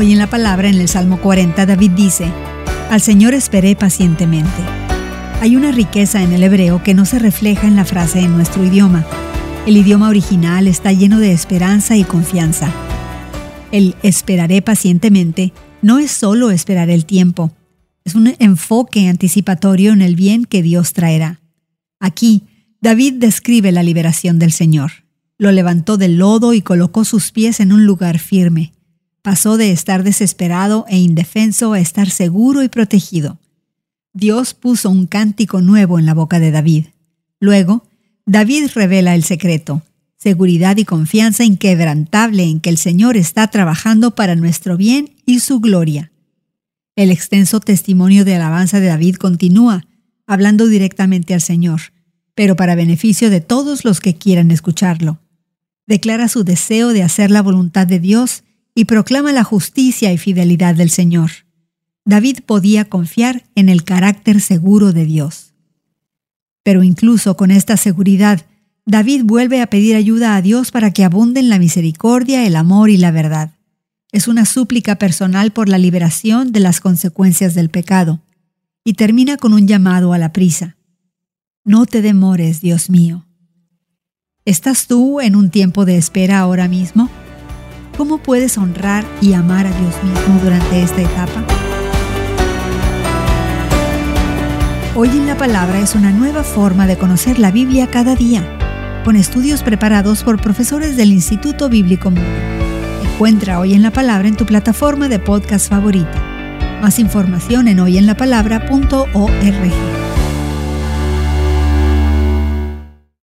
Hoy en la palabra, en el Salmo 40, David dice, Al Señor esperé pacientemente. Hay una riqueza en el hebreo que no se refleja en la frase en nuestro idioma. El idioma original está lleno de esperanza y confianza. El esperaré pacientemente no es solo esperar el tiempo, es un enfoque anticipatorio en el bien que Dios traerá. Aquí, David describe la liberación del Señor. Lo levantó del lodo y colocó sus pies en un lugar firme. Pasó de estar desesperado e indefenso a estar seguro y protegido. Dios puso un cántico nuevo en la boca de David. Luego, David revela el secreto, seguridad y confianza inquebrantable en que el Señor está trabajando para nuestro bien y su gloria. El extenso testimonio de alabanza de David continúa, hablando directamente al Señor, pero para beneficio de todos los que quieran escucharlo. Declara su deseo de hacer la voluntad de Dios y proclama la justicia y fidelidad del Señor. David podía confiar en el carácter seguro de Dios. Pero incluso con esta seguridad, David vuelve a pedir ayuda a Dios para que abunden la misericordia, el amor y la verdad. Es una súplica personal por la liberación de las consecuencias del pecado, y termina con un llamado a la prisa. No te demores, Dios mío. ¿Estás tú en un tiempo de espera ahora mismo? ¿Cómo puedes honrar y amar a Dios mismo durante esta etapa? Hoy en la Palabra es una nueva forma de conocer la Biblia cada día, con estudios preparados por profesores del Instituto Bíblico Mundo. Encuentra Hoy en la Palabra en tu plataforma de podcast favorita. Más información en hoyenlapalabra.org.